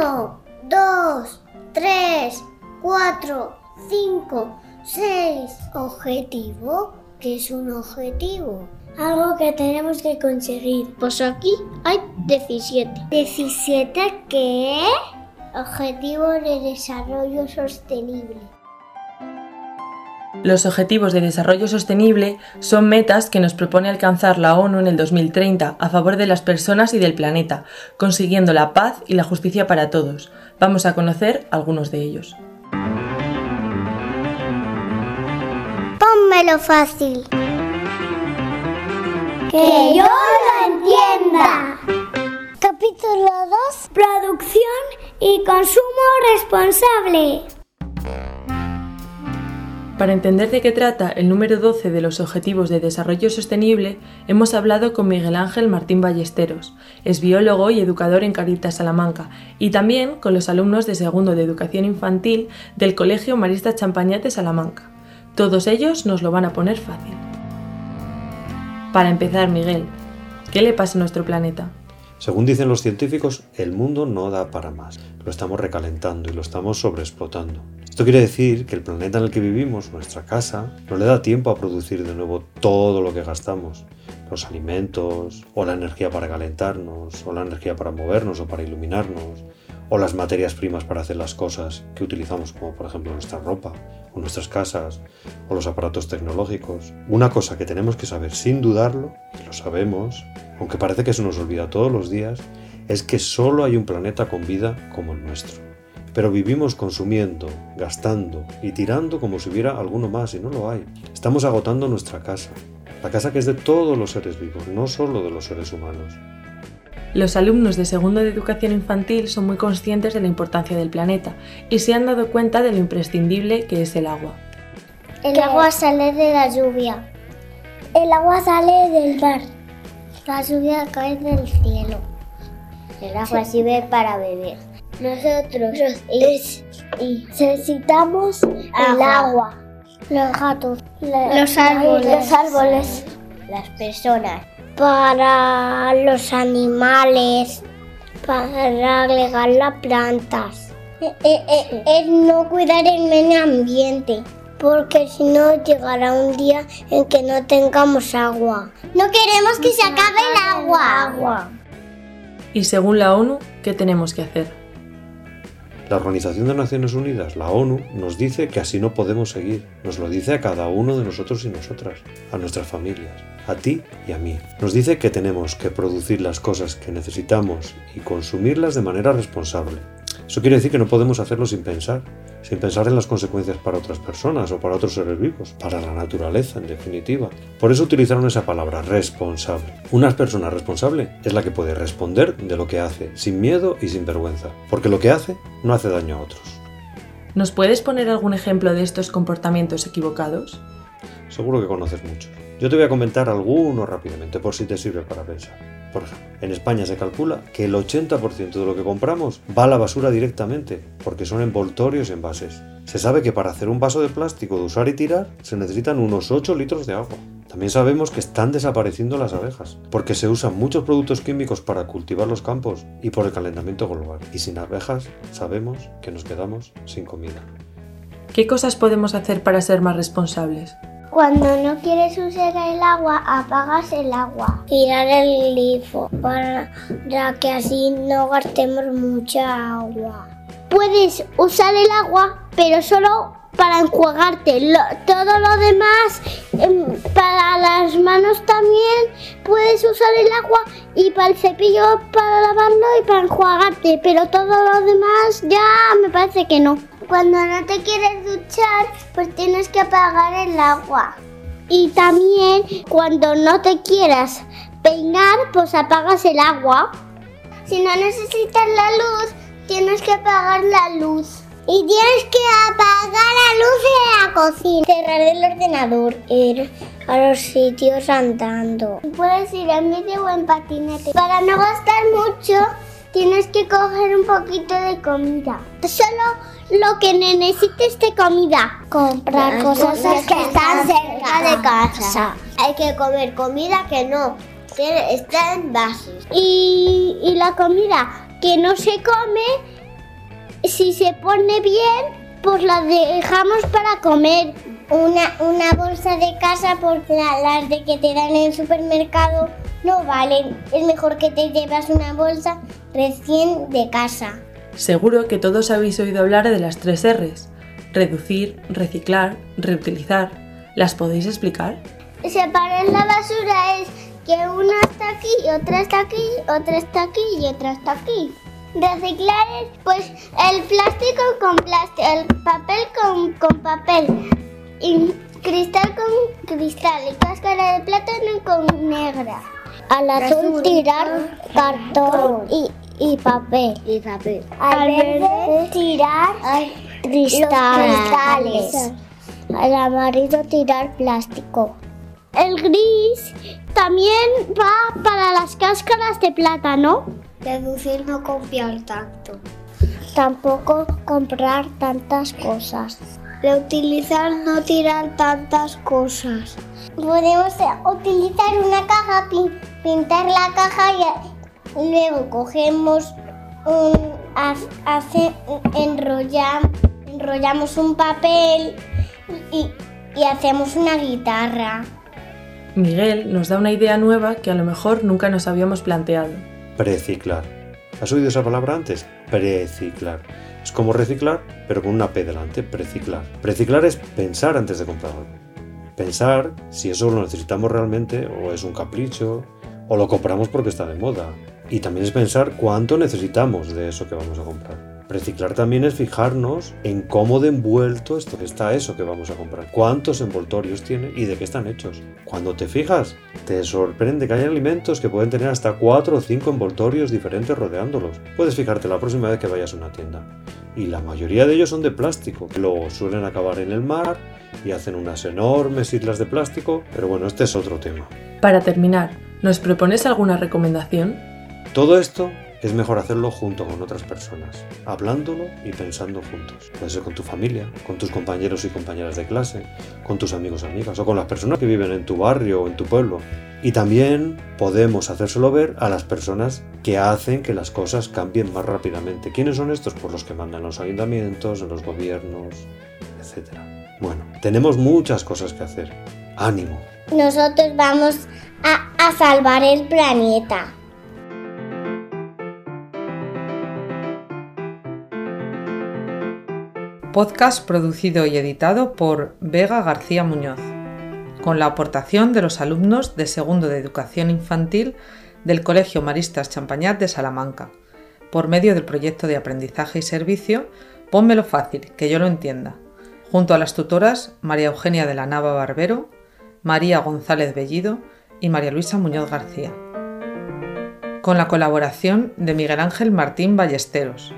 Uno, dos, tres, cuatro, cinco, seis. ¿Objetivo? ¿Qué es un objetivo? Algo que tenemos que conseguir. Pues aquí hay 17. ¿17 qué? Objetivo de Desarrollo Sostenible. Los Objetivos de Desarrollo Sostenible son metas que nos propone alcanzar la ONU en el 2030 a favor de las personas y del planeta, consiguiendo la paz y la justicia para todos. Vamos a conocer algunos de ellos. Pónmelo fácil. Que yo lo entienda. Capítulo 2. Producción y consumo responsable. Para entender de qué trata el número 12 de los Objetivos de Desarrollo Sostenible, hemos hablado con Miguel Ángel Martín Ballesteros, es biólogo y educador en Caritas Salamanca, y también con los alumnos de segundo de Educación Infantil del Colegio Marista Champañat de Salamanca. Todos ellos nos lo van a poner fácil. Para empezar, Miguel, ¿qué le pasa a nuestro planeta? Según dicen los científicos, el mundo no da para más. Lo estamos recalentando y lo estamos sobreexplotando. Esto quiere decir que el planeta en el que vivimos, nuestra casa, no le da tiempo a producir de nuevo todo lo que gastamos. Los alimentos, o la energía para calentarnos, o la energía para movernos o para iluminarnos, o las materias primas para hacer las cosas que utilizamos, como por ejemplo nuestra ropa, o nuestras casas, o los aparatos tecnológicos. Una cosa que tenemos que saber sin dudarlo, y lo sabemos, aunque parece que se nos olvida todos los días, es que solo hay un planeta con vida como el nuestro. Pero vivimos consumiendo, gastando y tirando como si hubiera alguno más y no lo hay. Estamos agotando nuestra casa, la casa que es de todos los seres vivos, no solo de los seres humanos. Los alumnos de segundo de educación infantil son muy conscientes de la importancia del planeta y se han dado cuenta de lo imprescindible que es el agua. El agua sale de la lluvia. El agua sale del mar. La lluvia cae del cielo. El agua sirve para beber. Nosotros Es- necesitamos el Agua. agua. los gatos, La- los árboles, Los árboles. Las personas, Para los animales. Para regar las plantas. Eh, eh, eh, es no cuidar el medio ambiente. Porque si no llegará un día en que no tengamos agua. No queremos que se acabe el agua. Agua. Y según la ONU, ¿qué tenemos que hacer? La Organización de Naciones Unidas, la ONU, nos dice que así no podemos seguir. Nos lo dice a cada uno de nosotros y nosotras, a nuestras familias, a ti y a mí. Nos dice que tenemos que producir las cosas que necesitamos y consumirlas de manera responsable. Eso quiere decir que no podemos hacerlo sin pensar, sin pensar en las consecuencias para otras personas o para otros seres vivos, para la naturaleza en definitiva. Por eso utilizaron esa palabra, responsable. Una persona responsable es la que puede responder de lo que hace, sin miedo y sin vergüenza, porque lo que hace no hace daño a otros. ¿Nos puedes poner algún ejemplo de estos comportamientos equivocados? Seguro que conoces muchos. Yo te voy a comentar algunos rápidamente por si te sirve para pensar. Por ejemplo, en España se calcula que el 80% de lo que compramos va a la basura directamente, porque son envoltorios y envases. Se sabe que para hacer un vaso de plástico de usar y tirar se necesitan unos 8 litros de agua. También sabemos que están desapareciendo las abejas, porque se usan muchos productos químicos para cultivar los campos y por el calentamiento global. Y sin abejas sabemos que nos quedamos sin comida. ¿Qué cosas podemos hacer para ser más responsables? Cuando no quieres usar el agua, apagas el agua. Tirar el grifo para que así no gastemos mucha agua. Puedes usar el agua, pero solo para enjuagarte. Todo lo demás, em, para las manos también, puedes usar el agua y para el cepillo para lavarlo y para enjuagarte. Pero todo lo demás ya me parece que no. Cuando no te quieres duchar, pues tienes que apagar el agua. Y también cuando no te quieras peinar, pues apagas el agua. Si no necesitas la luz, tienes que apagar la luz. Y tienes que apagar la luz de la cocina. Cerrar el ordenador. Ir a los sitios andando. Puedes ir en bici o en patinete. Para no gastar mucho, tienes que coger un poquito de comida. Solo lo que necesites de comida. Comprar cosas que están cerca de casa. Hay que comer comida que no está en vasos. Y, y la comida que no se come si se pone bien, pues la dejamos para comer. Una, una bolsa de casa, porque las de que te dan en el supermercado no valen. Es mejor que te llevas una bolsa recién de casa. Seguro que todos habéis oído hablar de las tres R's. Reducir, reciclar, reutilizar. ¿Las podéis explicar? Separar la basura es que una está aquí, otra está aquí, otra está aquí y otra está aquí. Reciclar es pues el plástico con plástico, el papel con, con papel, y cristal con cristal y cáscara de plátano con negra. Al azul tirar cartón y, y papel. Y papel. Al verde tirar cristales. Al amarillo tirar plástico. El gris también va para las cáscaras de plátano. Reducir no confiar tanto. Tampoco comprar tantas cosas. Reutilizar no tirar tantas cosas. Podemos utilizar una caja, pin- pintar la caja y luego cogemos un, hace- enrollamos un papel y, y hacemos una guitarra. Miguel nos da una idea nueva que a lo mejor nunca nos habíamos planteado. Preciclar. ¿Has oído esa palabra antes? Preciclar. Es como reciclar, pero con una P delante. Preciclar. Preciclar es pensar antes de comprar algo. Pensar si eso lo necesitamos realmente o es un capricho o lo compramos porque está de moda. Y también es pensar cuánto necesitamos de eso que vamos a comprar. Reciclar también es fijarnos en cómo de envuelto esto- está eso que vamos a comprar, cuántos envoltorios tiene y de qué están hechos. Cuando te fijas, te sorprende que hay alimentos que pueden tener hasta 4 o 5 envoltorios diferentes rodeándolos. Puedes fijarte la próxima vez que vayas a una tienda. Y la mayoría de ellos son de plástico, que luego suelen acabar en el mar y hacen unas enormes islas de plástico, pero bueno, este es otro tema. Para terminar, ¿nos propones alguna recomendación? Todo esto es mejor hacerlo junto con otras personas, hablándolo y pensando juntos. Puede ser con tu familia, con tus compañeros y compañeras de clase, con tus amigos amigas o con las personas que viven en tu barrio o en tu pueblo. Y también podemos hacérselo ver a las personas que hacen que las cosas cambien más rápidamente. ¿Quiénes son estos? Pues los que mandan los ayuntamientos, en los gobiernos, etc. Bueno, tenemos muchas cosas que hacer. Ánimo. Nosotros vamos a, a salvar el planeta. Podcast producido y editado por Vega García Muñoz, con la aportación de los alumnos de segundo de Educación Infantil del Colegio Maristas Champañat de Salamanca, por medio del proyecto de aprendizaje y servicio Pónmelo fácil, que yo lo entienda, junto a las tutoras María Eugenia de la Nava Barbero, María González Bellido y María Luisa Muñoz García, con la colaboración de Miguel Ángel Martín Ballesteros